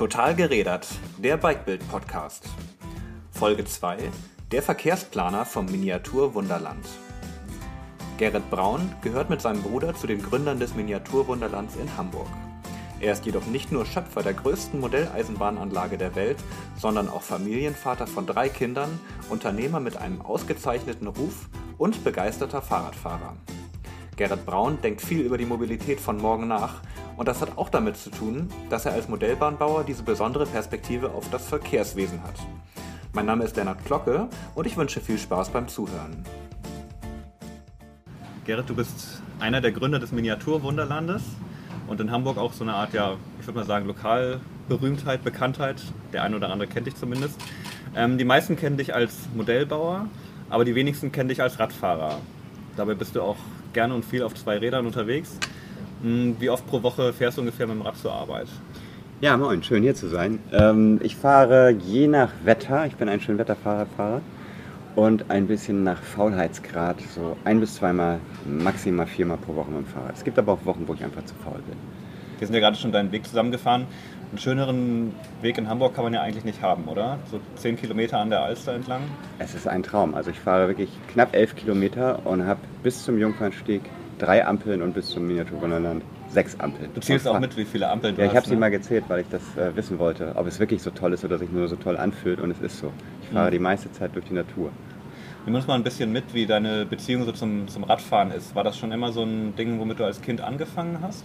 Total gerädert, der Bikebild-Podcast. Folge 2, der Verkehrsplaner vom Miniaturwunderland. Gerrit Braun gehört mit seinem Bruder zu den Gründern des Miniaturwunderlands in Hamburg. Er ist jedoch nicht nur Schöpfer der größten Modelleisenbahnanlage der Welt, sondern auch Familienvater von drei Kindern, Unternehmer mit einem ausgezeichneten Ruf und begeisterter Fahrradfahrer. Gerrit Braun denkt viel über die Mobilität von morgen nach und das hat auch damit zu tun, dass er als Modellbahnbauer diese besondere Perspektive auf das Verkehrswesen hat. Mein Name ist Lennart Glocke und ich wünsche viel Spaß beim Zuhören. Gerrit, du bist einer der Gründer des Miniaturwunderlandes und in Hamburg auch so eine Art, ja, ich würde mal sagen, Lokalberühmtheit, Bekanntheit. Der eine oder andere kennt dich zumindest. Ähm, die meisten kennen dich als Modellbauer, aber die wenigsten kennen dich als Radfahrer. Dabei bist du auch gerne und viel auf zwei Rädern unterwegs. Hm, wie oft pro Woche fährst du ungefähr mit dem Rad zur Arbeit? Ja, moin, schön hier zu sein. Ähm, ich fahre je nach Wetter, ich bin ein Schönwetterfahrradfahrer und ein bisschen nach Faulheitsgrad, so ein bis zweimal, maximal viermal pro Woche mit dem Fahrrad. Es gibt aber auch Wochen, wo ich einfach zu faul bin. Wir sind ja gerade schon deinen Weg zusammengefahren. Einen schöneren Weg in Hamburg kann man ja eigentlich nicht haben, oder? So zehn Kilometer an der Alster entlang? Es ist ein Traum. Also ich fahre wirklich knapp elf Kilometer und habe bis zum Jungfernstieg drei Ampeln und bis zum Miniaturwunderland sechs Ampeln. Du zählst auch mit, wie viele Ampeln du ja, hast? ich habe ne? sie mal gezählt, weil ich das äh, wissen wollte, ob es wirklich so toll ist oder sich nur so toll anfühlt und es ist so. Ich fahre mhm. die meiste Zeit durch die Natur. Nimm uns mal ein bisschen mit, wie deine Beziehung so zum, zum Radfahren ist. War das schon immer so ein Ding, womit du als Kind angefangen hast?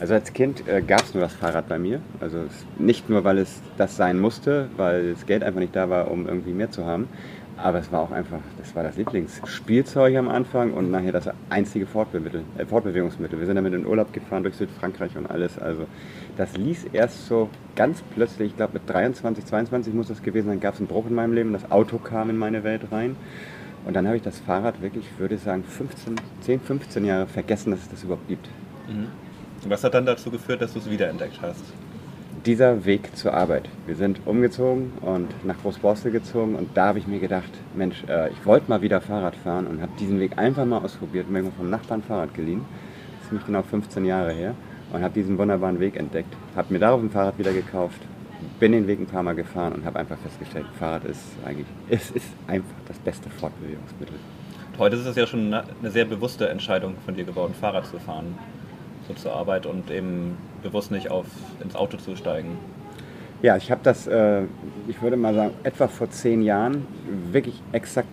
Also als Kind äh, gab es nur das Fahrrad bei mir. Also nicht nur, weil es das sein musste, weil das Geld einfach nicht da war, um irgendwie mehr zu haben. Aber es war auch einfach, das war das Lieblingsspielzeug am Anfang und nachher das einzige Fortbemittel, äh, Fortbewegungsmittel. Wir sind damit in Urlaub gefahren durch Südfrankreich und alles. Also das ließ erst so ganz plötzlich, ich glaube mit 23, 22 muss das gewesen sein, gab es einen Bruch in meinem Leben. Das Auto kam in meine Welt rein. Und dann habe ich das Fahrrad wirklich, würde ich sagen, 15, 10, 15 Jahre vergessen, dass es das überhaupt gibt. Mhm. Was hat dann dazu geführt, dass du es wiederentdeckt hast? Dieser Weg zur Arbeit. Wir sind umgezogen und nach Großborstel gezogen und da habe ich mir gedacht, Mensch, äh, ich wollte mal wieder Fahrrad fahren und habe diesen Weg einfach mal ausprobiert, mir vom Nachbarn Fahrrad geliehen. Ziemlich genau 15 Jahre her und habe diesen wunderbaren Weg entdeckt. Habe mir darauf ein Fahrrad wieder gekauft, bin den Weg ein paar Mal gefahren und habe einfach festgestellt, Fahrrad ist eigentlich, es ist einfach das beste Fortbewegungsmittel. Heute ist es ja schon eine sehr bewusste Entscheidung von dir geworden, Fahrrad zu fahren so zur Arbeit und eben bewusst nicht auf, ins Auto zu steigen? Ja, ich habe das, äh, ich würde mal sagen, etwa vor zehn Jahren wirklich exakt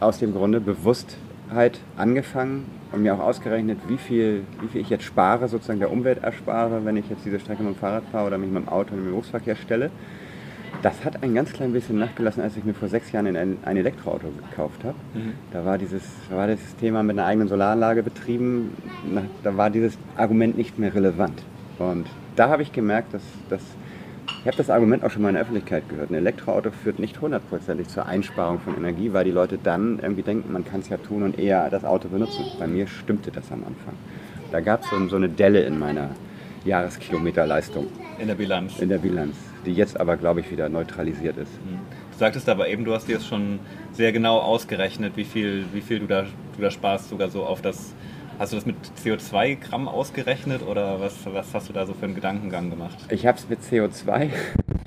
aus dem Grunde Bewusstheit angefangen und mir auch ausgerechnet, wie viel, wie viel ich jetzt spare, sozusagen der Umwelt erspare, wenn ich jetzt diese Strecke mit dem Fahrrad fahre oder mich mit dem Auto in den Berufsverkehr stelle. Das hat ein ganz klein bisschen nachgelassen, als ich mir vor sechs Jahren ein, ein Elektroauto gekauft habe. Mhm. Da war dieses, war dieses Thema mit einer eigenen Solaranlage betrieben, da war dieses Argument nicht mehr relevant. Und da habe ich gemerkt, dass, dass ich habe das Argument auch schon mal in der Öffentlichkeit gehört. Ein Elektroauto führt nicht hundertprozentig zur Einsparung von Energie, weil die Leute dann irgendwie denken, man kann es ja tun und eher das Auto benutzen. Bei mir stimmte das am Anfang. Da gab es so, so eine Delle in meiner Jahreskilometerleistung. In der Bilanz. In der Bilanz die jetzt aber, glaube ich, wieder neutralisiert ist. Mhm. Du sagtest aber eben, du hast dir das schon sehr genau ausgerechnet, wie viel, wie viel du, da, du da sparst, sogar so auf das. Hast du das mit CO2-Gramm ausgerechnet oder was, was hast du da so für einen Gedankengang gemacht? Ich habe es mit CO2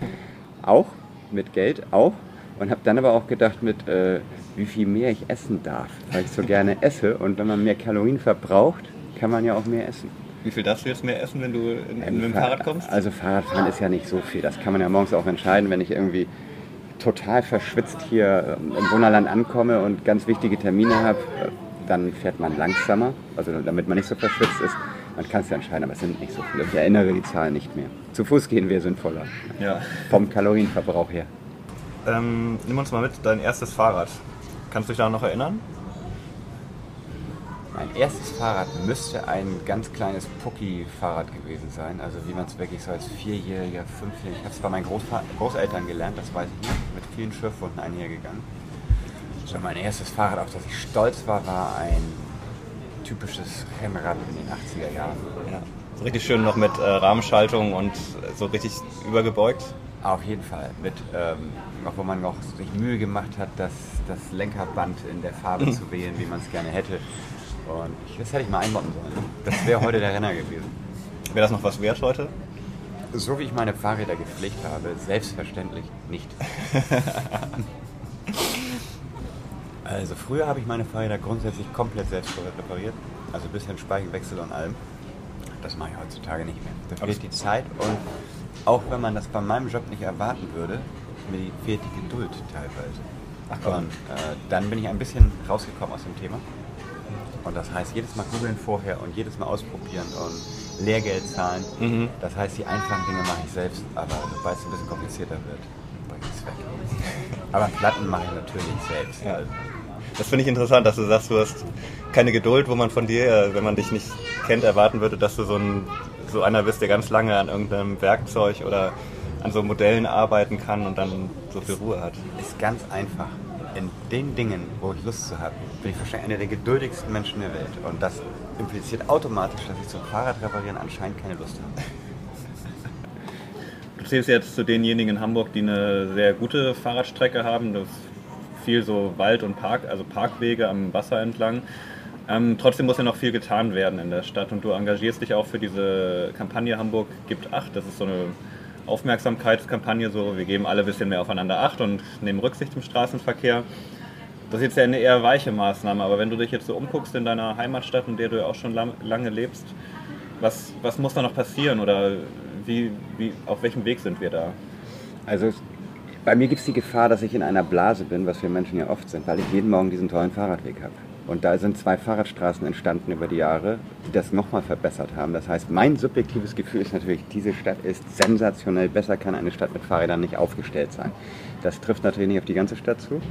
auch, mit Geld auch und habe dann aber auch gedacht mit, äh, wie viel mehr ich essen darf, weil ich so gerne esse und wenn man mehr Kalorien verbraucht, kann man ja auch mehr essen. Wie viel darfst du jetzt mehr essen, wenn du in, in, mit dem Fahrrad kommst? Also Fahrradfahren ist ja nicht so viel. Das kann man ja morgens auch entscheiden, wenn ich irgendwie total verschwitzt hier ähm, im Wunderland ankomme und ganz wichtige Termine habe, äh, dann fährt man langsamer, also damit man nicht so verschwitzt ist. Man kann es ja entscheiden, aber es sind nicht so viele. Ich erinnere die Zahlen nicht mehr. Zu Fuß gehen wäre sinnvoller. Ja. Vom Kalorienverbrauch her. Ähm, nimm uns mal mit, dein erstes Fahrrad. Kannst du dich daran noch erinnern? Mein erstes Fahrrad müsste ein ganz kleines Pucki-Fahrrad gewesen sein. Also wie man es wirklich so als Vierjähriger, Fünfjähriger. Ich habe es bei meinen Großva Großeltern gelernt, das weiß ich nicht. Mit vielen Schürfwunden einhergegangen. So, mein erstes Fahrrad, auf das ich stolz war, war ein typisches Rennrad in den 80er Jahren. Ja. So richtig schön noch mit äh, Rahmenschaltung und so richtig übergebeugt. Auf jeden Fall. Mit, ähm, wo man noch sich Mühe gemacht hat, das, das Lenkerband in der Farbe zu wählen, wie man es gerne hätte. Und das hätte ich mal einbauen sollen. Das wäre heute der Renner gewesen. Wäre das noch was wert heute? So wie ich meine Fahrräder gepflegt habe, selbstverständlich nicht. also früher habe ich meine Fahrräder grundsätzlich komplett selbst repariert, also bis hin Speichenwechsel und allem. Das mache ich heutzutage nicht mehr. Da fehlt die Zeit und auch wenn man das bei meinem Job nicht erwarten würde, mir fehlt die Geduld teilweise. Ach, und äh, dann bin ich ein bisschen rausgekommen aus dem Thema. Und das heißt, jedes Mal googeln vorher und jedes Mal ausprobieren und Lehrgeld zahlen. Mhm. Das heißt, die einfachen Dinge mache ich selbst, aber sobald es ein bisschen komplizierter wird, bringe ich es weg. Aber Platten mache ich natürlich selbst. Ja. Das finde ich interessant, dass du sagst, du hast keine Geduld, wo man von dir, äh, wenn man dich nicht kennt, erwarten würde, dass du so, ein, so einer bist, der ganz lange an irgendeinem Werkzeug oder an so Modellen arbeiten kann und dann so viel Ruhe hat. Ist ganz einfach. In den Dingen, wo ich Lust zu habe, bin ich wahrscheinlich einer der geduldigsten Menschen der Welt. Und das impliziert automatisch, dass ich zum Fahrradreparieren anscheinend keine Lust habe. Du zählst jetzt zu denjenigen in Hamburg, die eine sehr gute Fahrradstrecke haben. Das ist viel so Wald und Park, also Parkwege am Wasser entlang. Ähm, trotzdem muss ja noch viel getan werden in der Stadt und du engagierst dich auch für diese Kampagne Hamburg gibt Acht. Das ist so eine Aufmerksamkeitskampagne, so wir geben alle ein bisschen mehr aufeinander Acht und nehmen Rücksicht im Straßenverkehr. Das ist jetzt ja eine eher weiche Maßnahme, aber wenn du dich jetzt so umguckst in deiner Heimatstadt, in der du ja auch schon lang, lange lebst, was, was muss da noch passieren oder wie, wie, auf welchem Weg sind wir da? Also bei mir gibt es die Gefahr, dass ich in einer Blase bin, was wir Menschen ja oft sind, weil ich jeden Morgen diesen tollen Fahrradweg habe. Und da sind zwei Fahrradstraßen entstanden über die Jahre, die das nochmal verbessert haben. Das heißt, mein subjektives Gefühl ist natürlich, diese Stadt ist sensationell. Besser kann eine Stadt mit Fahrrädern nicht aufgestellt sein. Das trifft natürlich nicht auf die ganze Stadt zu.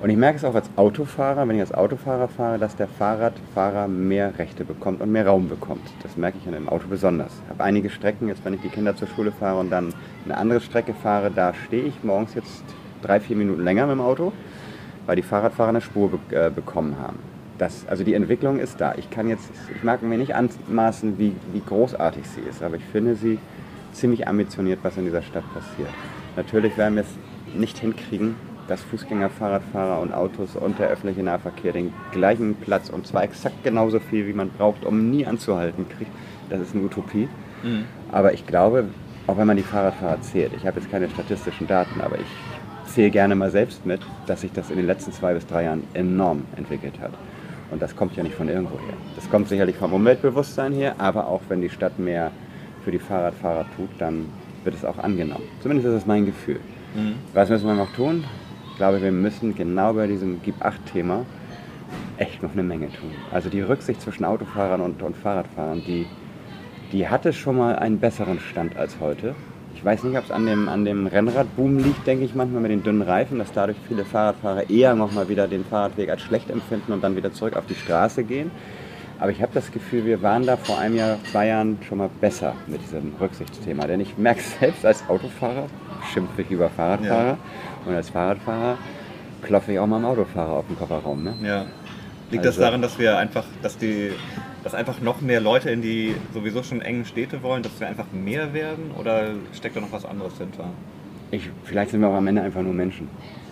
Und ich merke es auch als Autofahrer, wenn ich als Autofahrer fahre, dass der Fahrradfahrer mehr Rechte bekommt und mehr Raum bekommt. Das merke ich an dem Auto besonders. Ich habe einige Strecken, jetzt wenn ich die Kinder zur Schule fahre und dann eine andere Strecke fahre, da stehe ich morgens jetzt drei, vier Minuten länger mit dem Auto weil die Fahrradfahrer eine Spur be äh, bekommen haben. Das, also die Entwicklung ist da. Ich kann jetzt, ich mag mir nicht anmaßen, wie, wie großartig sie ist, aber ich finde sie ziemlich ambitioniert, was in dieser Stadt passiert. Natürlich werden wir es nicht hinkriegen, dass Fußgänger, Fahrradfahrer und Autos und der öffentliche Nahverkehr den gleichen Platz und zwar exakt genauso viel, wie man braucht, um nie anzuhalten, kriegt. Das ist eine Utopie. Mhm. Aber ich glaube, auch wenn man die Fahrradfahrer zählt, ich habe jetzt keine statistischen Daten, aber ich zähle gerne mal selbst mit, dass sich das in den letzten zwei bis drei Jahren enorm entwickelt hat. Und das kommt ja nicht von irgendwo her. Das kommt sicherlich vom Umweltbewusstsein her, aber auch wenn die Stadt mehr für die Fahrradfahrer tut, dann wird es auch angenommen. Zumindest ist das mein Gefühl. Mhm. Was müssen wir noch tun? Ich glaube, wir müssen genau bei diesem Gib-8-Thema echt noch eine Menge tun. Also die Rücksicht zwischen Autofahrern und, und Fahrradfahrern, die, die hatte schon mal einen besseren Stand als heute. Ich weiß nicht, ob es an dem, an dem Rennradboom liegt, denke ich manchmal mit den dünnen Reifen, dass dadurch viele Fahrradfahrer eher nochmal wieder den Fahrradweg als schlecht empfinden und dann wieder zurück auf die Straße gehen. Aber ich habe das Gefühl, wir waren da vor einem Jahr, zwei Jahren schon mal besser mit diesem Rücksichtsthema. Denn ich merke selbst als Autofahrer, schimpfe ich über Fahrradfahrer ja. und als Fahrradfahrer klopfe ich auch mal am Autofahrer auf den Kofferraum. Ne? Ja. Liegt also, das daran, dass wir einfach, dass die dass einfach noch mehr Leute in die sowieso schon engen Städte wollen, dass wir einfach mehr werden oder steckt da noch was anderes hinter? Ich, vielleicht sind wir auch am Ende einfach nur Menschen,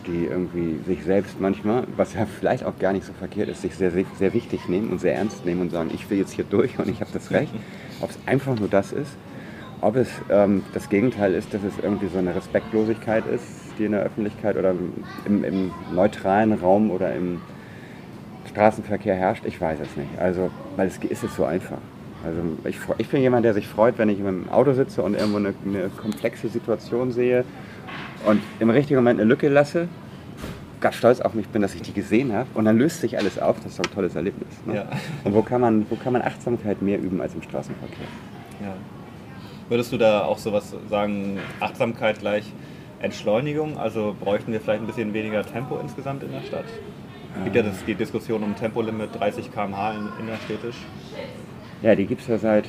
die irgendwie sich selbst manchmal, was ja vielleicht auch gar nicht so verkehrt ist, sich sehr, sehr wichtig nehmen und sehr ernst nehmen und sagen, ich will jetzt hier durch und ich habe das Recht. Ob es einfach nur das ist, ob es ähm, das Gegenteil ist, dass es irgendwie so eine Respektlosigkeit ist, die in der Öffentlichkeit oder im, im neutralen Raum oder im Straßenverkehr herrscht, ich weiß es nicht. Also, weil es ist es so einfach. Also ich, ich bin jemand, der sich freut, wenn ich im Auto sitze und irgendwo eine, eine komplexe Situation sehe und im richtigen Moment eine Lücke lasse, ganz stolz auf mich bin, dass ich die gesehen habe und dann löst sich alles auf. Das ist doch ein tolles Erlebnis. Ne? Ja. Und wo kann, man, wo kann man Achtsamkeit mehr üben als im Straßenverkehr? Ja. Würdest du da auch sowas sagen, Achtsamkeit gleich Entschleunigung? Also bräuchten wir vielleicht ein bisschen weniger Tempo insgesamt in der Stadt? Gibt ja das, die Diskussion um Tempolimit 30 km/h innerstädtisch. Ja, die gibt es ja seit,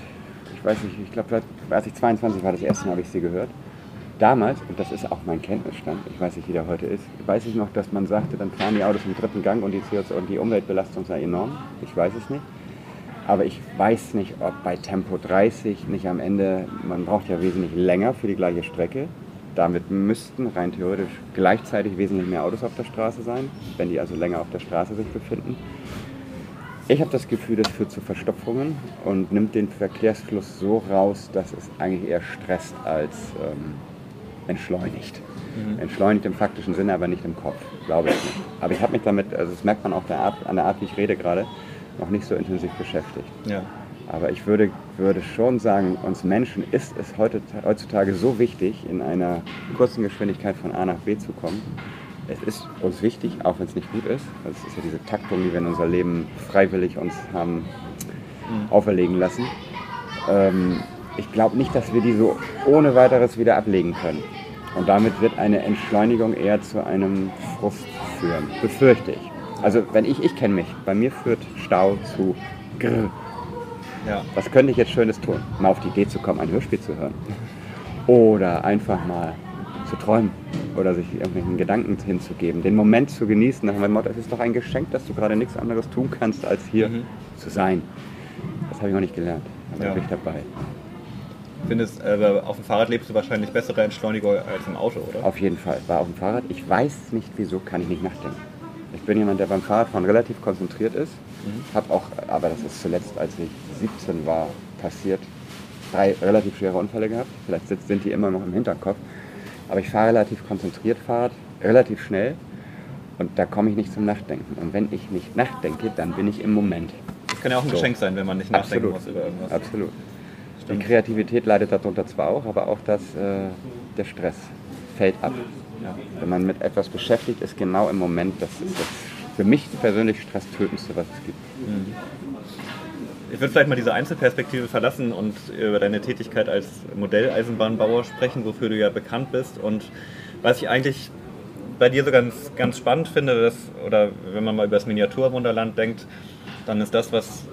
ich weiß nicht, ich glaube, als ich 22 war, das erste Mal habe ich sie gehört. Damals, und das ist auch mein Kenntnisstand, ich weiß nicht, wie der heute ist, weiß ich noch, dass man sagte, dann fahren die Autos im dritten Gang und die, CO2 und die Umweltbelastung sei enorm. Ich weiß es nicht. Aber ich weiß nicht, ob bei Tempo 30 nicht am Ende, man braucht ja wesentlich länger für die gleiche Strecke, damit müssten rein theoretisch gleichzeitig wesentlich mehr Autos auf der Straße sein, wenn die also länger auf der Straße sich befinden. Ich habe das Gefühl, das führt zu Verstopfungen und nimmt den Verkehrsfluss so raus, dass es eigentlich eher stresst als ähm, entschleunigt. Mhm. Entschleunigt im faktischen Sinne, aber nicht im Kopf, glaube ich nicht. Aber ich habe mich damit, also das merkt man auch der Art, an der Art, wie ich rede gerade, noch nicht so intensiv beschäftigt. Ja. Aber ich würde, würde schon sagen, uns Menschen ist es heutzutage so wichtig, in einer kurzen Geschwindigkeit von A nach B zu kommen, es ist uns wichtig, auch wenn es nicht gut ist. Das ist ja diese Taktung, die wir in unser Leben freiwillig uns haben mhm. auferlegen lassen. Ähm, ich glaube nicht, dass wir die so ohne weiteres wieder ablegen können. Und damit wird eine Entschleunigung eher zu einem Frust führen, befürchte ich. Also wenn ich, ich kenne mich, bei mir führt Stau zu Grr. Ja. Was könnte ich jetzt Schönes tun? Mal auf die Idee zu kommen, ein Hörspiel zu hören. Oder einfach mal zu träumen oder sich irgendwelchen Gedanken hinzugeben, den Moment zu genießen, nach meinem Motto, es ist doch ein Geschenk, dass du gerade nichts anderes tun kannst, als hier mhm. zu sein. Das habe ich noch nicht gelernt, aber ja. bin ich dabei. Findest, äh, auf dem Fahrrad lebst du wahrscheinlich bessere Entschleunigung als im Auto, oder? Auf jeden Fall. War auf dem Fahrrad. Ich weiß nicht, wieso kann ich nicht nachdenken. Ich bin jemand, der beim Fahrradfahren relativ konzentriert ist. Mhm. Habe auch, aber das ist zuletzt, als ich 17 war, passiert, drei relativ schwere Unfälle gehabt. Vielleicht sind die immer noch im Hinterkopf. Aber ich fahre relativ konzentriert Fahrrad, relativ schnell und da komme ich nicht zum Nachdenken. Und wenn ich nicht nachdenke, dann bin ich im Moment. Das kann ja auch ein so. Geschenk sein, wenn man nicht nachdenken Absolut. muss über irgendwas. Absolut. Stimmt. Die Kreativität leidet darunter zwar auch, aber auch das, äh, der Stress fällt ab. Ja. Wenn man mit etwas beschäftigt ist, genau im Moment, das ist das für mich persönlich stresstötendste, was es gibt. Mhm. Ich würde vielleicht mal diese Einzelperspektive verlassen und über deine Tätigkeit als Modelleisenbahnbauer sprechen, wofür du ja bekannt bist. Und was ich eigentlich bei dir so ganz, ganz spannend finde, dass, oder wenn man mal über das Miniaturwunderland denkt, dann ist das, was,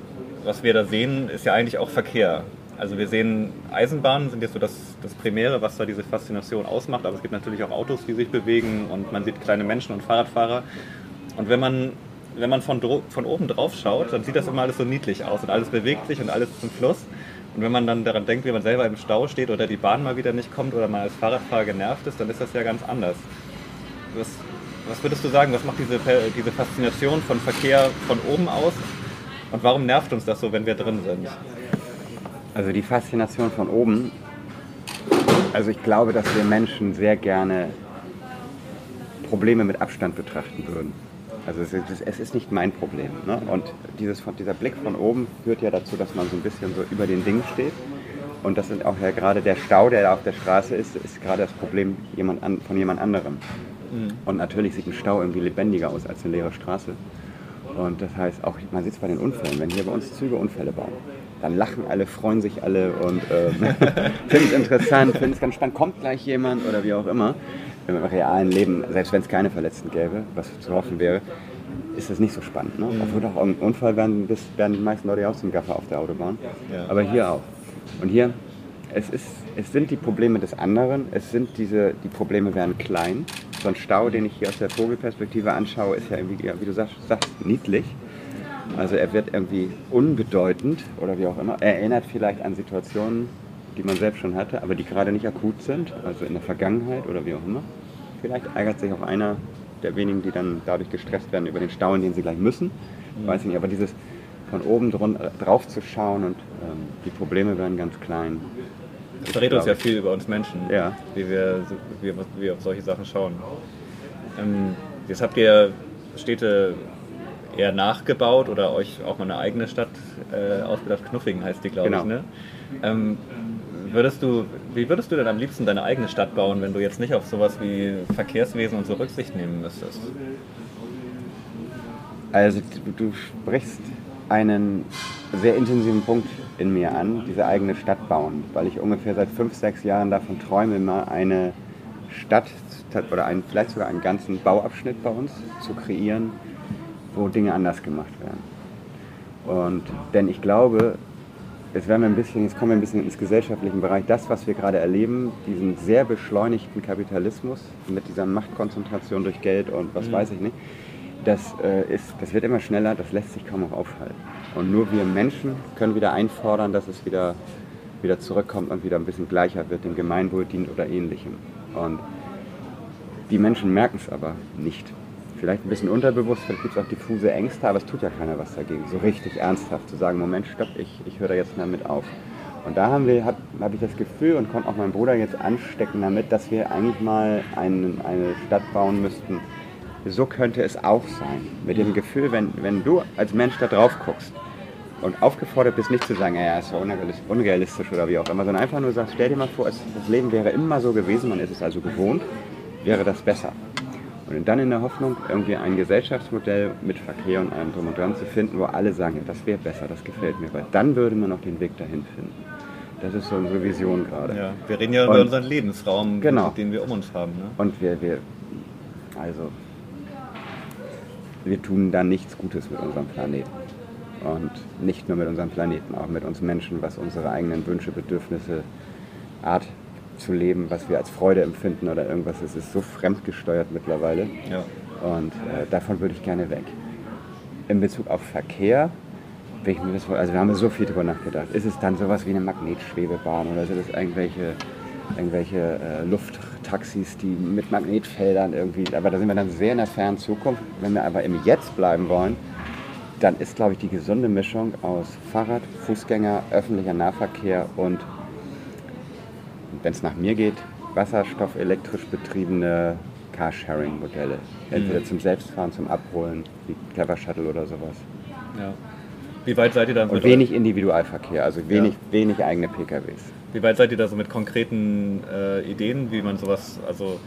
was wir da sehen, ist ja eigentlich auch Verkehr. Also wir sehen Eisenbahnen sind jetzt so das, das Primäre, was da diese Faszination ausmacht, aber es gibt natürlich auch Autos, die sich bewegen und man sieht kleine Menschen und Fahrradfahrer. Und wenn man wenn man von, von oben drauf schaut, dann sieht das immer alles so niedlich aus und alles bewegt sich und alles ist im Fluss. Und wenn man dann daran denkt, wie man selber im Stau steht oder die Bahn mal wieder nicht kommt oder mal als Fahrradfahrer genervt ist, dann ist das ja ganz anders. Was, was würdest du sagen, was macht diese, diese Faszination von Verkehr von oben aus und warum nervt uns das so, wenn wir drin sind? Also die Faszination von oben, also ich glaube, dass wir Menschen sehr gerne Probleme mit Abstand betrachten würden. Also es ist, es ist nicht mein Problem. Ne? Und dieses, dieser Blick von oben führt ja dazu, dass man so ein bisschen so über den Dingen steht. Und das ist auch ja gerade der Stau, der da auf der Straße ist, ist gerade das Problem jemand an, von jemand anderem. Mhm. Und natürlich sieht ein Stau irgendwie lebendiger aus als eine leere Straße. Und das heißt auch, man sieht es bei den Unfällen, wenn hier bei uns Züge Unfälle bauen, dann lachen alle, freuen sich alle und äh, finden es interessant, finden es ganz spannend, kommt gleich jemand oder wie auch immer im realen Leben, selbst wenn es keine Verletzten gäbe, was zu hoffen wäre, ist das nicht so spannend. Ne? Mhm. Obwohl doch im Unfall werden, werden die meisten Leute auch zum Gaffer auf der Autobahn. Ja. Aber hier auch. Und hier, es, ist, es sind die Probleme des anderen, es sind diese, die Probleme werden klein. So ein Stau, den ich hier aus der Vogelperspektive anschaue, ist ja, irgendwie, wie du sagst, sagst niedlich. Also er wird irgendwie unbedeutend oder wie auch immer. Er erinnert vielleicht an Situationen, die man selbst schon hatte, aber die gerade nicht akut sind, also in der Vergangenheit oder wie auch immer. Vielleicht ärgert sich auch einer der wenigen, die dann dadurch gestresst werden über den Stau, in den sie gleich müssen. Mhm. Weiß ich nicht, aber dieses von oben drauf zu schauen und ähm, die Probleme werden ganz klein. Das verrät uns ja viel über uns Menschen, ja. wie, wir, wie, wir auf solche Sachen schauen. Ähm, jetzt habt ihr Städte eher nachgebaut oder euch auch mal eine eigene Stadt äh, ausgedacht. Knuffingen heißt die, glaube genau. ich. Ne? Ähm, würdest du, wie würdest du denn am liebsten deine eigene Stadt bauen, wenn du jetzt nicht auf sowas wie Verkehrswesen und so Rücksicht nehmen müsstest? Also du sprichst einen sehr intensiven Punkt in mir an, diese eigene Stadt bauen, weil ich ungefähr seit fünf, sechs Jahren davon träume, mal eine Stadt oder einen, vielleicht sogar einen ganzen Bauabschnitt bei uns zu kreieren, wo Dinge anders gemacht werden. Und denn ich glaube, jetzt werden wir ein bisschen, jetzt kommen wir ein bisschen ins gesellschaftliche Bereich. Das, was wir gerade erleben, diesen sehr beschleunigten Kapitalismus mit dieser Machtkonzentration durch Geld und was mhm. weiß ich nicht, das, äh, ist, das wird immer schneller, das lässt sich kaum noch aufhalten. Und nur wir Menschen können wieder einfordern, dass es wieder, wieder zurückkommt und wieder ein bisschen gleicher wird, dem Gemeinwohl dient oder ähnlichem. Und die Menschen merken es aber nicht. vielleicht ein bisschen unterbewusst, vielleicht gibt es auch diffuse Ängste, aber es tut ja keiner was dagegen. So richtig ernsthaft zu sagen, Moment, stopp, ich, ich höre da jetzt mal mit auf. Und da habe hab ich das Gefühl und konnte auch meinen Bruder jetzt anstecken damit, dass wir eigentlich mal ein, eine Stadt bauen müssten. So könnte es auch sein. Mit dem Gefühl, wenn, wenn du als Mensch da drauf guckst und aufgefordert bist, nicht zu sagen, ja, ist ja unrealistisch oder wie auch immer, sondern einfach nur sagst, stell dir mal vor, das Leben wäre immer so gewesen, man ist es also gewohnt, wäre das besser. Und dann in der Hoffnung, irgendwie ein Gesellschaftsmodell mit Verkehr und allem drum und dran zu finden, wo alle sagen, ja, das wäre besser, das gefällt mir, weil dann würde man auch den Weg dahin finden. Das ist so unsere Vision gerade. Ja, wir reden ja und, über unseren Lebensraum, genau. den wir um uns haben. Ne? Und wir, wir, also, wir tun da nichts Gutes mit unserem Planeten. Und nicht nur mit unserem Planeten, auch mit uns Menschen, was unsere eigenen Wünsche, Bedürfnisse, Art zu leben, was wir als Freude empfinden oder irgendwas. Es ist so fremdgesteuert mittlerweile. Ja. Und äh, davon würde ich gerne weg. In Bezug auf Verkehr, ich mir das, also wir haben so viel darüber nachgedacht. Ist es dann sowas wie eine Magnetschwebebahn oder sind es irgendwelche, irgendwelche äh, Lufttaxis, die mit Magnetfeldern irgendwie, aber da sind wir dann sehr in der fernen Zukunft. Wenn wir aber im Jetzt bleiben wollen, dann ist, glaube ich, die gesunde Mischung aus Fahrrad, Fußgänger, öffentlicher Nahverkehr und wenn es nach mir geht, Wasserstoff elektrisch betriebene Carsharing-Modelle. Entweder mhm. zum Selbstfahren, zum Abholen, wie Clever Shuttle oder sowas. Ja. Wie weit seid ihr da? Und wenig Individualverkehr, also wenig, ja. wenig eigene PKWs. Wie weit seid ihr da so mit konkreten äh, Ideen, wie man sowas also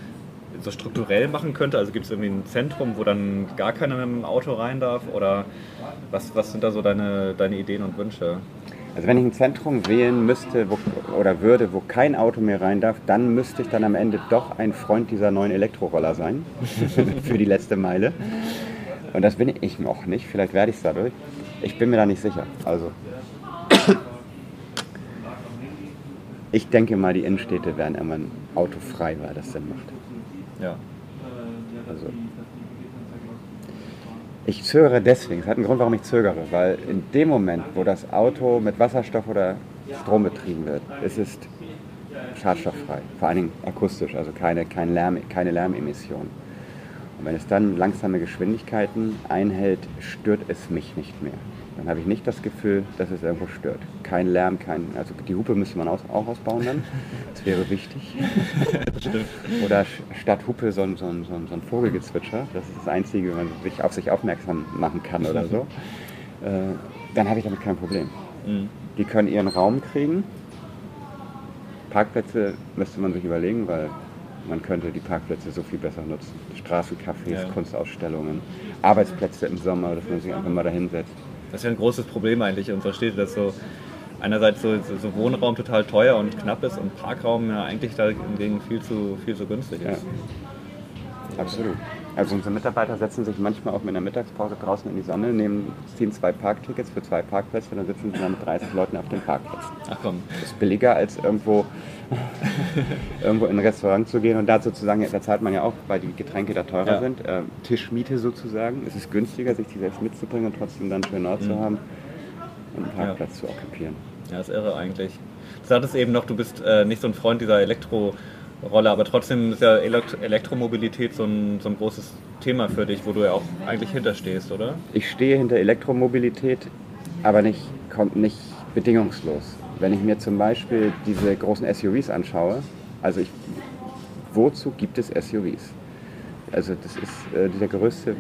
so strukturell machen könnte? Also gibt es irgendwie ein Zentrum, wo dann gar keiner mit dem Auto rein darf? Oder was, was sind da so deine, deine Ideen und Wünsche? Also wenn ich ein Zentrum wählen müsste wo, oder würde, wo kein Auto mehr rein darf, dann müsste ich dann am Ende doch ein Freund dieser neuen Elektroroller sein für die letzte Meile. Und das bin ich noch nicht. Vielleicht werde ich es dadurch. Ich bin mir da nicht sicher. Also ich denke mal, die Innenstädte werden irgendwann autofrei, weil das Sinn macht. Ja. Also ich zögere deswegen. Es hat einen Grund, warum ich zögere, weil in dem Moment, wo das Auto mit Wasserstoff oder Strom betrieben wird, ist es schadstofffrei, vor allen Dingen akustisch, also keine, kein Lärm, keine Lärmemission. Und wenn es dann langsame Geschwindigkeiten einhält, stört es mich nicht mehr dann habe ich nicht das Gefühl, dass es irgendwo stört. Kein Lärm, kein. Also die Hupe müsste man auch, ausbauen dann. Das wäre wichtig. Oder statt Hupe so ein, so, ein, so ein Vogelgezwitscher. Das ist das Einzige, wenn man sich auf sich aufmerksam machen kann oder so. Äh, dann habe ich damit kein Problem. Mhm. Die können ihren Raum kriegen. Parkplätze müsste man sich überlegen, weil man könnte die Parkplätze so viel besser nutzen. Straßencafés, ja. Kunstausstellungen, Arbeitsplätze im Sommer, dass man sich einfach mal da hinsetzt. Das ist ja ein großes Problem eigentlich in unserer Städte, dass so einerseits so, so, Wohnraum total teuer und knapp ist und Parkraum ja eigentlich dagegen viel zu, viel zu günstig ist. Ja. Absolut. Also unsere Mitarbeiter setzen sich manchmal auch mit einer Mittagspause draußen in die Sonne, nehmen, ziehen zwei Parktickets für zwei Parkplätze und dann sitzen sie dann mit 30 Leuten auf dem Parkplatz. Ach komm. Das ist billiger als irgendwo, irgendwo in ein Restaurant zu gehen und dazu zu sagen, da zahlt man ja auch, weil die Getränke da teurer ja. sind. Äh, Tischmiete sozusagen. Es ist günstiger, sich die selbst mitzubringen und trotzdem dann schön Ort mhm. zu haben und einen Parkplatz ja. zu okkupieren. Ja, ist irre eigentlich. Du sagtest eben noch, du bist äh, nicht so ein Freund dieser Elektro- Rolle, aber trotzdem ist ja Elektromobilität so ein, so ein großes Thema für dich, wo du ja auch eigentlich hinterstehst, oder? Ich stehe hinter Elektromobilität, aber nicht, kommt nicht bedingungslos. Wenn ich mir zum Beispiel diese großen SUVs anschaue, also ich, wozu gibt es SUVs? Also das ist äh, der größte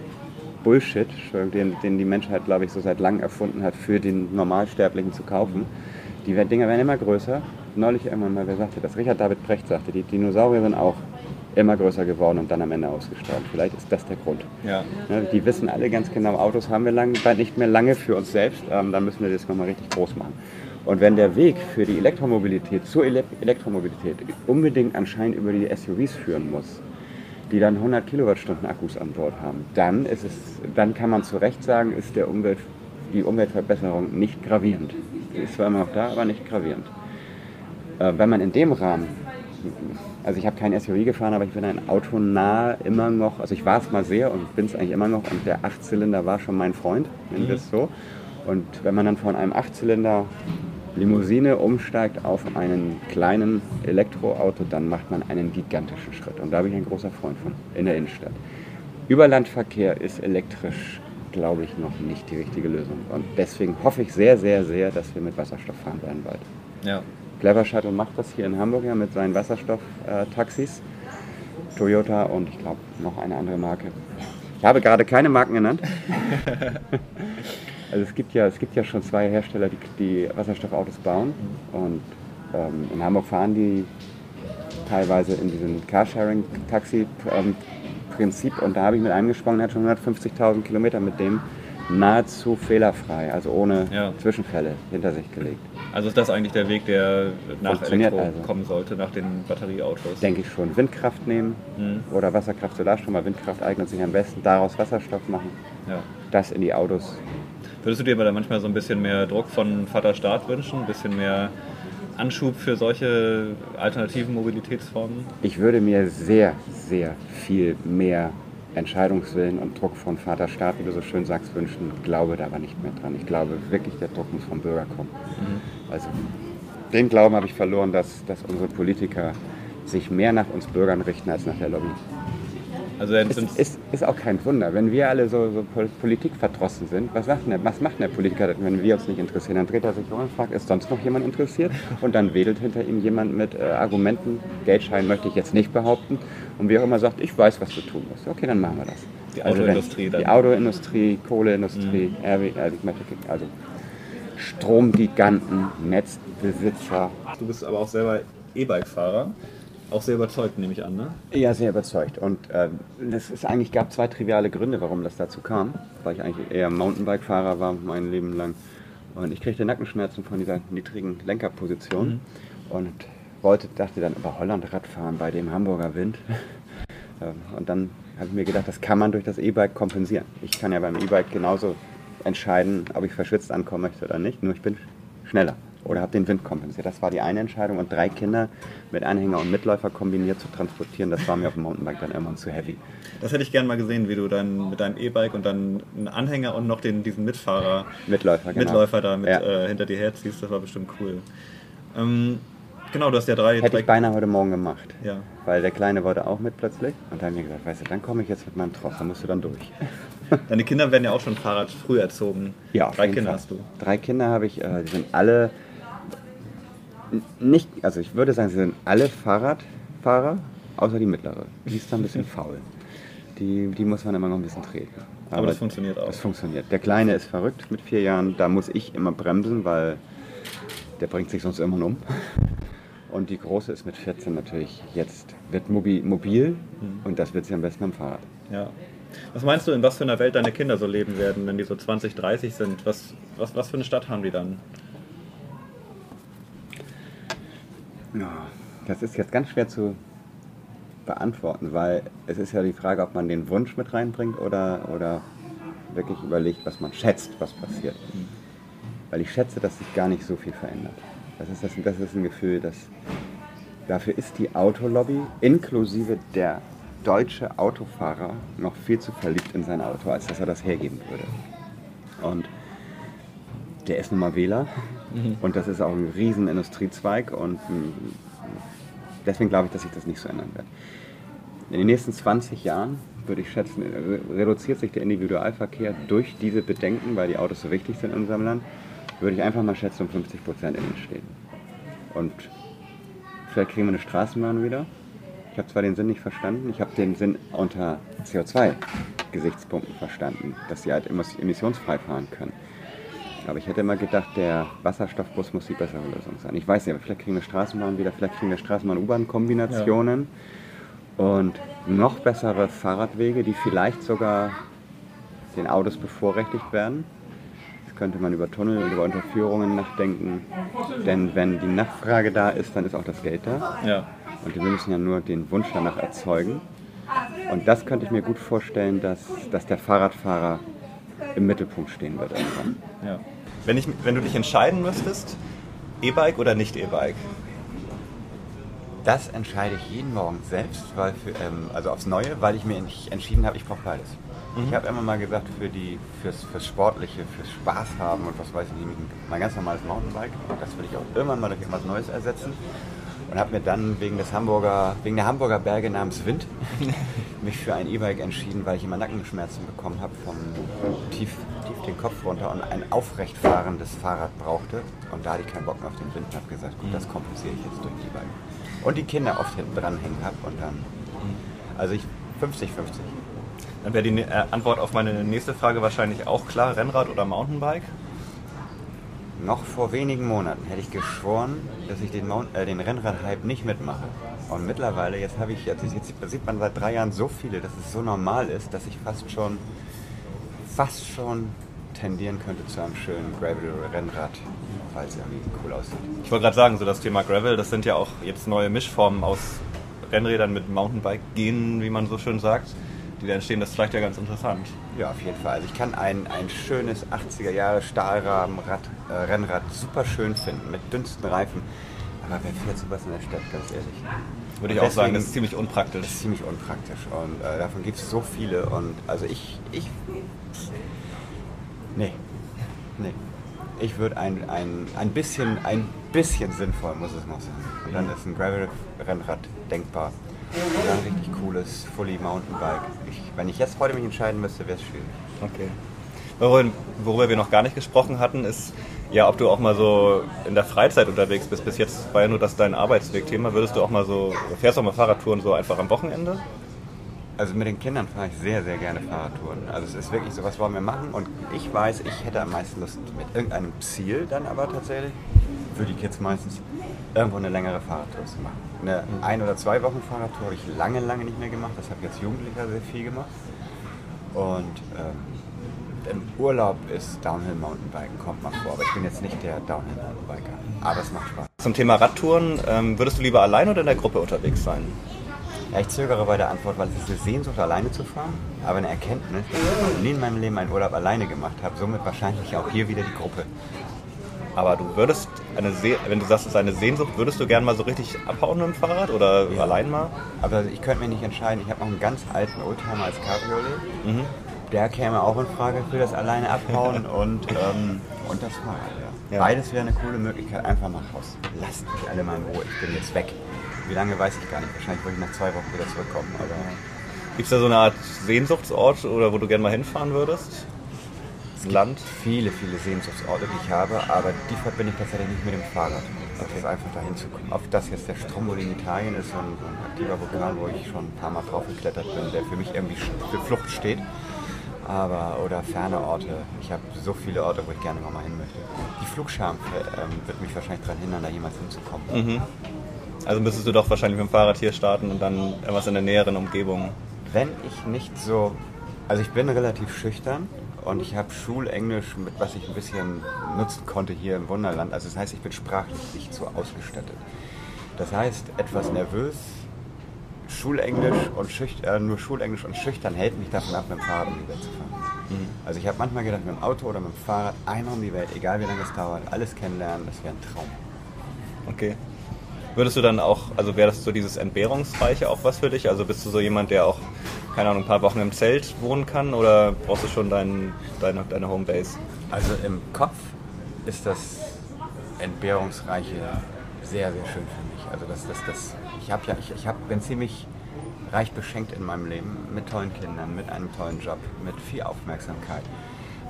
Bullshit, den, den die Menschheit, glaube ich, so seit langem erfunden hat, für den Normalsterblichen zu kaufen. Die Dinger werden immer größer, neulich irgendwann mal, wer sagte das? Richard David Brecht sagte, die Dinosaurier sind auch immer größer geworden und dann am Ende ausgestorben. Vielleicht ist das der Grund. Ja. Ne, die wissen alle ganz genau, Autos haben wir lang, nicht mehr lange für uns selbst, ähm, dann müssen wir das nochmal richtig groß machen. Und wenn der Weg für die Elektromobilität zur Ele Elektromobilität unbedingt anscheinend über die SUVs führen muss, die dann 100 Kilowattstunden Akkus an Bord haben, dann, ist es, dann kann man zu Recht sagen, ist der Umwelt, die Umweltverbesserung nicht gravierend. Ist zwar immer noch da, aber nicht gravierend. Äh, wenn man in dem Rahmen, also ich habe kein SUV gefahren, aber ich bin ein autonah immer noch, also ich war es mal sehr und bin es eigentlich immer noch und der Achtzylinder war schon mein Freund, nennen wir es mhm. so. Und wenn man dann von einem Achtzylinder Limousine umsteigt auf einen kleinen Elektroauto, dann macht man einen gigantischen Schritt. Und da bin ich ein großer Freund von, in der Innenstadt. Überlandverkehr ist elektrisch, glaube ich, noch nicht die richtige Lösung. Und deswegen hoffe ich sehr, sehr, sehr, dass wir mit Wasserstoff fahren werden bald. Ja. Clever Shuttle macht das hier in Hamburg ja mit seinen Wasserstofftaxis. Toyota und ich glaube noch eine andere Marke. Ich habe gerade keine Marken genannt. also es gibt ja, es gibt ja schon zwei Hersteller, die, die Wasserstoffautos bauen. Und ähm, in Hamburg fahren die teilweise in diesem Carsharing-Taxi-Prinzip. Und da habe ich mit einem gesprochen, der hat schon 150.000 Kilometer mit dem nahezu fehlerfrei, also ohne Ja. Zwischenfälle hinter sich gelegt. Also ist das eigentlich der Weg, der nach Elektro also. kommen sollte, nach den Batterieautos? Denke ich schon. Windkraft nehmen Mhm. oder Wasserkraft, Solarstrom, aber Windkraft eignet sich am besten. Daraus Wasserstoff machen, Ja. das in die Autos. Würdest du dir aber dann manchmal so ein bisschen mehr Druck von Vater Staat wünschen? Ein bisschen mehr Anschub für solche alternativen Mobilitätsformen? Ich würde mir sehr, sehr viel mehr Entscheidungswillen und Druck von Vater Staat, wie du so schön sagst, wünschen. Glaube da aber nicht mehr dran. Ich glaube wirklich, der Druck muss vom Bürger kommen. Also den Glauben habe ich verloren, dass, dass unsere Politiker sich mehr nach uns Bürgern richten als nach der Lobby. Also Es ist, ist auch kein Wunder, wenn wir alle so, so pol- politikverdrossen sind. Was macht, denn der, was macht der Politiker, wenn wir uns nicht interessieren? Dann dreht er sich um und fragt, ist sonst noch jemand interessiert? Und dann wedelt hinter ihm jemand mit äh, Argumenten. Geldschein möchte ich jetzt nicht behaupten. Und wie auch immer sagt, ich weiß, was du tun musst. Okay, dann machen wir das. Die Also Autoindustrie dann. Mhm. Die Autoindustrie, Kohleindustrie, RW, äh, möchte- also Stromgiganten, Netzbesitzer. du bist aber auch selber E-Bike-Fahrer. Auch sehr überzeugt, nehme ich an, ne? Ja, sehr überzeugt. Und ähm, das ist eigentlich gab zwei triviale Gründe, warum das dazu kam. Weil ich eigentlich eher Mountainbike-Fahrer war mein Leben lang. Und ich kriegte Nackenschmerzen von dieser niedrigen Lenkerposition. Und wollte, dachte dann über Holland Radfahren bei dem Hamburger Wind. Ähm, und dann habe ich mir gedacht, das kann man durch das E-Bike kompensieren. Ich kann ja beim E-Bike genauso entscheiden, ob ich verschwitzt ankommen möchte oder nicht. Nur ich bin schneller oder habe den Wind kompensiert. Das war die eine Entscheidung. Und drei Kinder mit Anhänger und Mitläufer kombiniert zu transportieren, das war mir auf dem Mountainbike dann irgendwann zu heavy. Das hätte ich gern mal gesehen, wie du dann mit deinem E-Bike und dann einen Anhänger und noch den, diesen Mitfahrer, Mitläufer, genau. Mitläufer da mit, Ja. äh, hinter dir herziehst. Das war bestimmt cool. Ähm, genau, du hast ja drei... Hätte drei ich beinahe heute Morgen gemacht. Ja. Weil der Kleine wollte auch mit plötzlich. Und dann habe ich mir gesagt, weißt du, dann komme ich jetzt mit meinem Tross, dann musst du dann durch. Deine Kinder werden ja auch schon Fahrrad früh erzogen. Ja, Drei Kinder Fall. hast du. Drei Kinder habe ich, äh, die sind alle nicht, also ich würde sagen, sie sind alle Fahrradfahrer, außer die mittlere. Die ist da ein bisschen faul. Die, die muss man immer noch ein bisschen treten. Aber das funktioniert auch. Das funktioniert. Der Kleine ist verrückt mit vier Jahren, da muss ich immer bremsen, weil der bringt sich sonst irgendwann um. Und die Große ist mit 14 natürlich jetzt, wird mobil, mobil Mhm. und das wird sie am besten am Fahrrad. Ja. Was meinst du, in was für einer Welt deine Kinder so leben werden, wenn die so 20, 30 sind? Was, was, was für eine Stadt haben die dann? Ja, das ist jetzt ganz schwer zu beantworten, weil es ist ja die Frage, ob man den Wunsch mit reinbringt oder, oder wirklich überlegt, was man schätzt, was passiert. Weil ich schätze, dass sich gar nicht so viel verändert. Das ist, das, das ist ein Gefühl, dass dafür ist die Autolobby inklusive der deutsche Autofahrer noch viel zu verliebt in sein Auto, als dass er das hergeben würde. Und der ist nun mal Wähler und das ist auch ein riesen Industriezweig und mm, deswegen glaube ich, dass sich das nicht so ändern wird. In den nächsten 20 Jahren würde ich schätzen, re- reduziert sich der Individualverkehr durch diese Bedenken, weil die Autos so wichtig sind in unserem Land, würde ich einfach mal schätzen um 50 Prozent in den Städten. Und vielleicht kriegen wir eine Straßenbahn wieder. Ich habe zwar den Sinn nicht verstanden, ich habe den Sinn unter CO2-Gesichtspunkten verstanden, dass sie halt emiss- emissionsfrei fahren können. Aber ich hätte immer gedacht, der Wasserstoffbus muss die bessere Lösung sein. Ich weiß nicht, aber vielleicht kriegen wir Straßenbahn wieder, vielleicht kriegen wir Straßenbahn-U-Bahn-Kombinationen und noch bessere Fahrradwege, die vielleicht sogar den Autos bevorrechtigt werden. Das könnte man über Tunnel und über Unterführungen nachdenken. Denn wenn die Nachfrage da ist, dann ist auch das Geld da. Ja. Und wir müssen ja nur den Wunsch danach erzeugen. Und das könnte ich mir gut vorstellen, dass, dass der Fahrradfahrer im Mittelpunkt stehen wird irgendwann. ja. Wenn, ich, wenn du dich entscheiden müsstest, E-Bike oder nicht E-Bike? Das entscheide ich jeden Morgen selbst, weil für, ähm, also aufs Neue, weil ich mir entschieden habe, ich brauche beides. Ich habe immer mal gesagt, für die, fürs, fürs Sportliche, fürs Spaß haben und was weiß ich nicht, mein ganz normales Mountainbike, das will ich auch irgendwann mal durch etwas Neues ersetzen. und habe mir dann wegen, des Hamburger, wegen der Hamburger Berge namens Wind mich für ein E-Bike entschieden, weil ich immer Nackenschmerzen bekommen habe vom tief, tief den Kopf runter und ein aufrecht fahrendes Fahrrad brauchte. Und da hatte ich keinen Bock mehr auf den Wind und habe gesagt, gut, das kompensiere ich jetzt durch die E-Bike. Und die Kinder oft hinten dran hängen habe und dann, also ich 50-50. Dann wäre die äh, Antwort auf meine nächste Frage wahrscheinlich auch klar, Rennrad oder Mountainbike? Noch vor wenigen Monaten hätte ich geschworen, dass ich den, Mount, äh, den Rennrad-Hype nicht mitmache. Und mittlerweile, jetzt habe ich, jetzt, jetzt sieht man seit drei Jahren so viele, dass es so normal ist, dass ich fast schon, fast schon tendieren könnte zu einem schönen Gravel-Rennrad, weil es irgendwie cool aussieht. Ich wollte gerade sagen, so das Thema Gravel, das sind ja auch jetzt neue Mischformen aus Rennrädern mit Mountainbike-Genen, wie man so schön sagt die da entstehen, das ist vielleicht ja ganz interessant. Ja, auf jeden Fall. Also ich kann ein, ein schönes 80er Jahre Stahlrahmen-Rad, äh, super schön finden, mit dünnsten Reifen. Aber wer fährt sowas in der Stadt, ganz ehrlich? Würde ich auch sagen, das ist ziemlich unpraktisch. Das ist ziemlich unpraktisch und äh, davon gibt es so viele und also ich, ich, nee, nee. Ich würde ein, ein, ein bisschen, ein bisschen sinnvoll muss es noch sein. Und dann ist ein Gravel-Rennrad denkbar. Und ein richtig cooles Fully Mountainbike. Ich, wenn ich jetzt heute mich entscheiden müsste, wäre es schwierig. Okay. Worüber, worüber wir noch gar nicht gesprochen hatten, ist ja, ob du auch mal so in der Freizeit unterwegs bist. Bis jetzt war ja nur das dein Arbeitswegthema. Würdest du auch mal so, fährst du auch mal Fahrradtouren so einfach am Wochenende? Also mit den Kindern fahre ich sehr, sehr gerne Fahrradtouren. Also es ist wirklich so, was wollen wir machen? Und ich weiß, ich hätte am meisten Lust mit irgendeinem Ziel dann aber tatsächlich, für die Kids meistens, irgendwo eine längere Fahrradtour zu machen. Eine ein- oder zwei Wochen Fahrradtour habe ich lange, lange nicht mehr gemacht. Das habe als Jugendlicher sehr viel gemacht. Und ähm, im Urlaub ist Downhill Mountainbiken, kommt mal vor. Aber ich bin jetzt nicht der Downhill Mountainbiker. Aber es macht Spaß. Zum Thema Radtouren, ähm, würdest du lieber allein oder in der Gruppe unterwegs sein? Ja, ich zögere bei der Antwort, weil es ist eine Sehnsucht, alleine zu fahren, aber eine Erkenntnis, dass ich nie in meinem Leben einen Urlaub alleine gemacht habe, somit wahrscheinlich auch hier wieder die Gruppe. Aber du würdest eine Se wenn du sagst, es ist eine Sehnsucht, würdest du gerne mal so richtig abhauen mit dem Fahrrad oder ja. allein mal? Aber ich könnte mir nicht entscheiden. Ich habe noch einen ganz alten Oldtimer als Cabriolet. Mhm. Der käme auch in Frage für das alleine abhauen und, ähm, und das Fahrrad. Ja. Ja. Beides wäre eine coole Möglichkeit. Einfach mal raus. Lasst mich alle mal in Ruhe. Ich bin jetzt weg. Wie lange weiß ich gar nicht. Wahrscheinlich wollte ich nach zwei Wochen wieder zurückkommen. Gibt es da so eine Art Sehnsuchtsort oder wo du gerne mal hinfahren würdest? Es Land? Viele, viele Sehnsuchtsorte, die ich habe, aber die verbinde ich tatsächlich nicht mit dem Fahrrad. Das ist einfach dahin zu kommen. Ob das jetzt der Stromboli in Italien ist, so ein, so ein aktiver Vulkan, wo ich schon ein paar Mal drauf geklettert bin, der für mich irgendwie für Flucht steht. Aber, oder ferne Orte. Ich habe so viele Orte, wo ich gerne mal hin möchte. Die Flugscham ähm, wird mich wahrscheinlich daran hindern, da jemals hinzukommen. Mhm. Also müsstest du doch wahrscheinlich mit dem Fahrrad hier starten und dann etwas in der näheren Umgebung. Wenn ich nicht so. Also ich bin relativ schüchtern und ich habe Schulenglisch, mit was ich ein bisschen nutzen konnte hier im Wunderland. Also das heißt, ich bin sprachlich nicht so ausgestattet. Das heißt, etwas nervös, Schulenglisch und schüchtern, äh, nur Schulenglisch und schüchtern hält mich davon ab, mit dem Fahrrad um die Welt zu fahren. Mhm. Also ich habe manchmal gedacht, mit dem Auto oder mit dem Fahrrad einmal um die Welt, egal wie lange es dauert, alles kennenlernen, das wäre ein Traum. Okay. Würdest du dann auch, also wäre das so dieses Entbehrungsreiche auch was für dich? Also bist du so jemand, der auch keine Ahnung, ein paar Wochen im Zelt wohnen kann oder brauchst du schon dein, deine, deine Homebase? Also im Kopf ist das Entbehrungsreiche sehr, sehr schön für mich. Also das, das, das, ich habe ja, ich, ich hab, bin ziemlich reich beschenkt in meinem Leben mit tollen Kindern, mit einem tollen Job, mit viel Aufmerksamkeit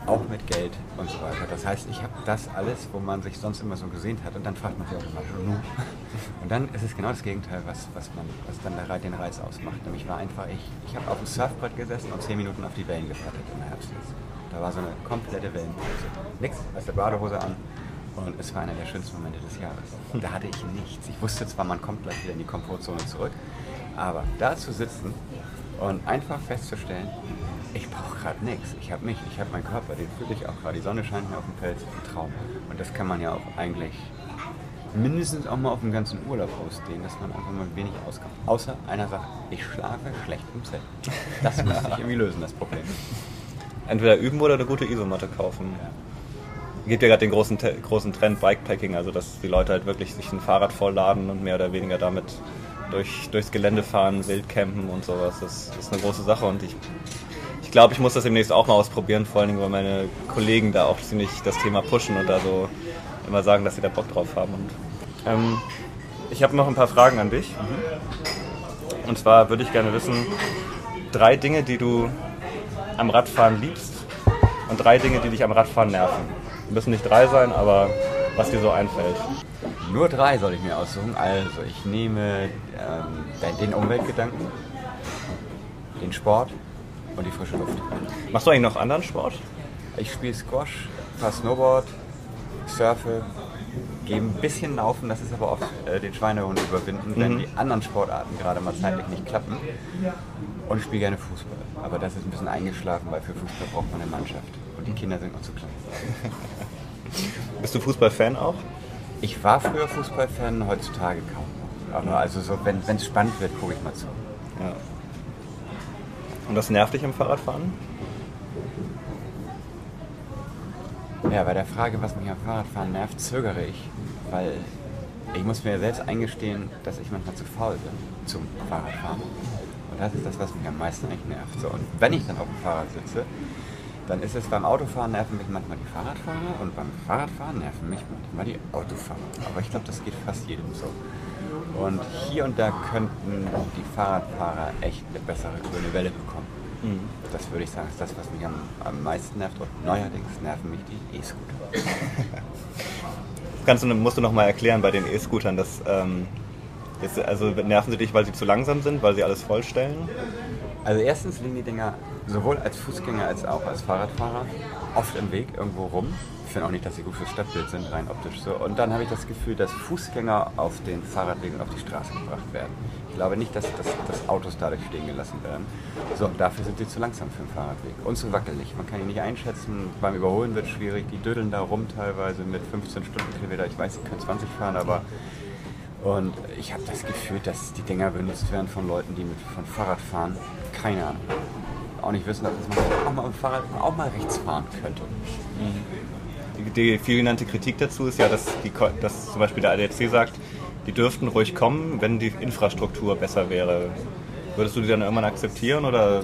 auch mit Geld und so weiter. Das heißt, ich habe das alles, wo man sich sonst immer so gesehen hat und dann fragt man sich automatisch, nun. Und dann ist es genau das Gegenteil, was, was, man, was dann der, den Reiz ausmacht. Nämlich war einfach, ich, ich habe auf dem Surfbrett gesessen und zehn Minuten auf die Wellen gewartet im Herbst. Da war so eine komplette Wellenpause. Nix, aus der Badehose an. Und es war einer der schönsten Momente des Jahres. Da hatte ich nichts. Ich wusste zwar, man kommt gleich wieder in die Komfortzone zurück, aber da zu sitzen und einfach festzustellen, ich brauche gerade nichts. Ich habe mich, ich habe meinen Körper, den fühle ich auch gerade. Die Sonne scheint mir auf dem Pelz, ein Traum. Und das kann man ja auch eigentlich mindestens auch mal auf den ganzen Urlaub ausdehnen, dass man einfach mal wenig auskommt. Außer einer sagt, ich schlafe schlecht im Zelt. Das muss ich irgendwie lösen, das Problem. Entweder üben oder eine gute Isomatte kaufen. Ja. Gibt ja gerade den großen, großen Trend Bikepacking, also dass die Leute halt wirklich sich ein Fahrrad vollladen und mehr oder weniger damit durch, durchs Gelände fahren, wild campen und sowas. Das, das ist eine große Sache und ich ich glaube, ich muss das demnächst auch mal ausprobieren, vor allen Dingen, weil meine Kollegen da auch ziemlich das Thema pushen und da so immer sagen, dass sie da Bock drauf haben. Und, ähm, Ich habe noch ein paar Fragen an dich. Mhm. Und zwar würde ich gerne wissen, drei Dinge, die du am Radfahren liebst und drei Dinge, die dich am Radfahren nerven. Müssen nicht drei sein, aber was dir so einfällt. Nur drei soll ich mir aussuchen. Also ich nehme ähm, den Umweltgedanken, den Sport und die frische Luft. Machst du eigentlich noch anderen Sport? Ich spiele Squash, fahre Snowboard, surfe, gehe ein bisschen laufen, das ist aber oft äh, den Schweinehund überwinden, wenn mhm. die anderen Sportarten gerade mal zeitlich nicht klappen. Und ich spiele gerne Fußball. Aber das ist ein bisschen eingeschlafen, weil für Fußball braucht man eine Mannschaft. Die Kinder sind noch zu klein. Bist du Fußballfan auch? Ich war früher Fußballfan, heutzutage kaum noch. Aber also so, wenn es spannend wird, gucke ich mal zu. Ja. Und das nervt dich im Fahrradfahren? Ja, bei der Frage, was mich am Fahrradfahren nervt, zögere ich. Weil ich muss mir selbst eingestehen, dass ich manchmal zu faul bin zum Fahrradfahren. Und das ist das, was mich am meisten eigentlich nervt. So, und wenn ich dann auf dem Fahrrad sitze, dann ist es beim Autofahren nerven mich manchmal die Fahrradfahrer und beim Fahrradfahren nerven mich manchmal die Autofahrer. Aber ich glaube, das geht fast jedem so. Und hier und da könnten die Fahrradfahrer echt eine bessere grüne Welle bekommen. Mhm. Das würde ich sagen, ist das, was mich am, am meisten nervt. Und neuerdings nerven mich die E-Scooter. Kannst du, musst du noch mal erklären bei den E-Scootern, dass ähm, jetzt, also nerven sie dich, weil sie zu langsam sind, weil sie alles vollstellen? Also erstens liegen die Dinger sowohl als Fußgänger als auch als Fahrradfahrer oft im Weg irgendwo rum. Ich finde auch nicht, dass sie gut fürs Stadtbild sind, rein optisch so. Und dann habe ich das Gefühl, dass Fußgänger auf den Fahrradwegen auf die Straße gebracht werden. Ich glaube nicht, dass, dass, dass Autos dadurch stehen gelassen werden. So, dafür sind sie zu langsam für den Fahrradweg und zu wackelig. Man kann ihn nicht einschätzen. Beim Überholen wird es schwierig. Die dödeln da rum teilweise mit 15 Stundenkilometer. Ich weiß, sie können 20 fahren, aber und ich habe das Gefühl, dass die Dinger benutzt werden von Leuten, die mit, von Fahrrad fahren. Keine Ahnung auch nicht wissen, dass man auch mal im Fahrrad auch mal rechts fahren könnte. Die, die viel genannte Kritik dazu ist ja, dass, die, dass zum Beispiel der ADAC sagt, die dürften ruhig kommen, wenn die Infrastruktur besser wäre. Würdest du die dann irgendwann akzeptieren oder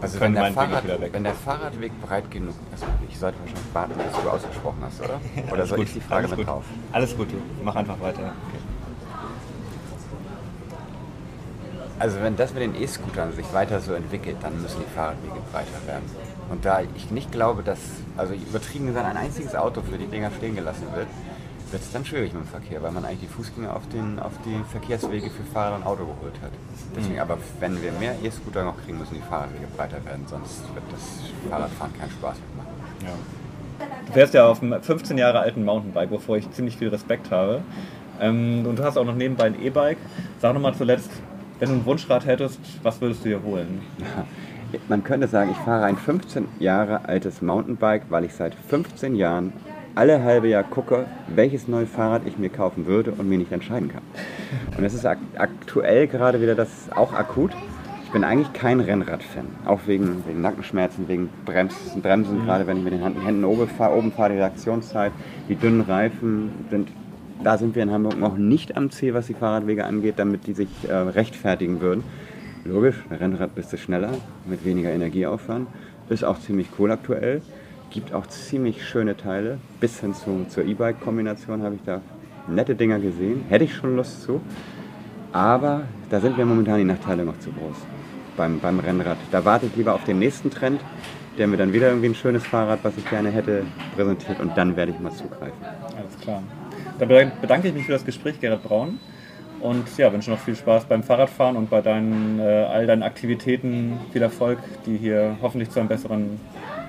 also wenn der, Fahrrad, wenn der, Fahrradweg breit genug ist, also ich sollte wahrscheinlich warten, bis du ausgesprochen hast, oder? Oder soll gut, ich die Frage mit drauf? Alles gut, mach einfach weiter. Okay. Also wenn das mit den E-Scootern sich weiter so entwickelt, dann müssen die Fahrradwege breiter werden. Und da ich nicht glaube, dass, also übertrieben gesagt, ein einziges Auto für die Dinger stehen gelassen wird, wird es dann schwierig mit dem Verkehr, weil man eigentlich die Fußgänger auf, den, auf die Verkehrswege für Fahrer und Auto geholt hat. Deswegen, mhm. aber wenn wir mehr E-Scooter noch kriegen, müssen die Fahrradwege breiter werden, sonst wird das Fahrradfahren keinen Spaß mehr machen. Ja. Du fährst ja auf einem 15 Jahre alten Mountainbike, wovor ich ziemlich viel Respekt habe. Ähm, und du hast auch noch nebenbei ein E-Bike. Sag nochmal zuletzt, wenn du ein Wunschrad hättest, was würdest du dir holen? Man könnte sagen, ich fahre ein 15 Jahre altes Mountainbike, weil ich seit 15 Jahren alle halbe Jahr gucke, welches neue Fahrrad ich mir kaufen würde und mir nicht entscheiden kann. Und es ist aktuell gerade wieder das auch akut. Ich bin eigentlich kein Rennradfan, auch wegen, wegen Nackenschmerzen, wegen Bremsen, Bremsen mhm. gerade wenn ich mit den Händen oben fahre, oben fahre, die Reaktionszeit, die dünnen Reifen sind da sind wir in Hamburg noch nicht am Ziel, was die Fahrradwege angeht, damit die sich äh, rechtfertigen würden. Logisch, Rennrad bist du schneller, mit weniger Energieaufwand. Ist auch ziemlich cool aktuell. Gibt auch ziemlich schöne Teile. Bis hin zu, zur E-Bike-Kombination habe ich da nette Dinger gesehen. Hätte ich schon Lust zu. Aber da sind mir momentan die Nachteile noch zu groß beim, beim Rennrad. Da warte ich lieber auf den nächsten Trend, der mir dann wieder irgendwie ein schönes Fahrrad, was ich gerne hätte, präsentiert und dann werde ich mal zugreifen. Alles klar. Dann bedanke ich mich für das Gespräch, Gerrit Braun. Und ja, wünsche noch viel Spaß beim Fahrradfahren und bei deinen, äh, all deinen Aktivitäten. Viel Erfolg, die hier hoffentlich zu einem besseren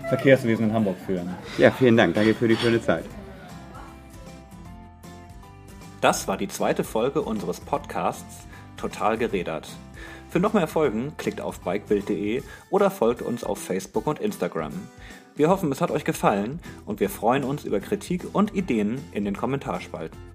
Verkehrswesen in Hamburg führen. Ja, vielen Dank. Danke für die schöne Zeit. Das war die zweite Folge unseres Podcasts Total gerädert. Für noch mehr Folgen klickt auf bikebild.de oder folgt uns auf Facebook und Instagram. Wir hoffen, es hat euch gefallen und wir freuen uns über Kritik und Ideen in den Kommentarspalten.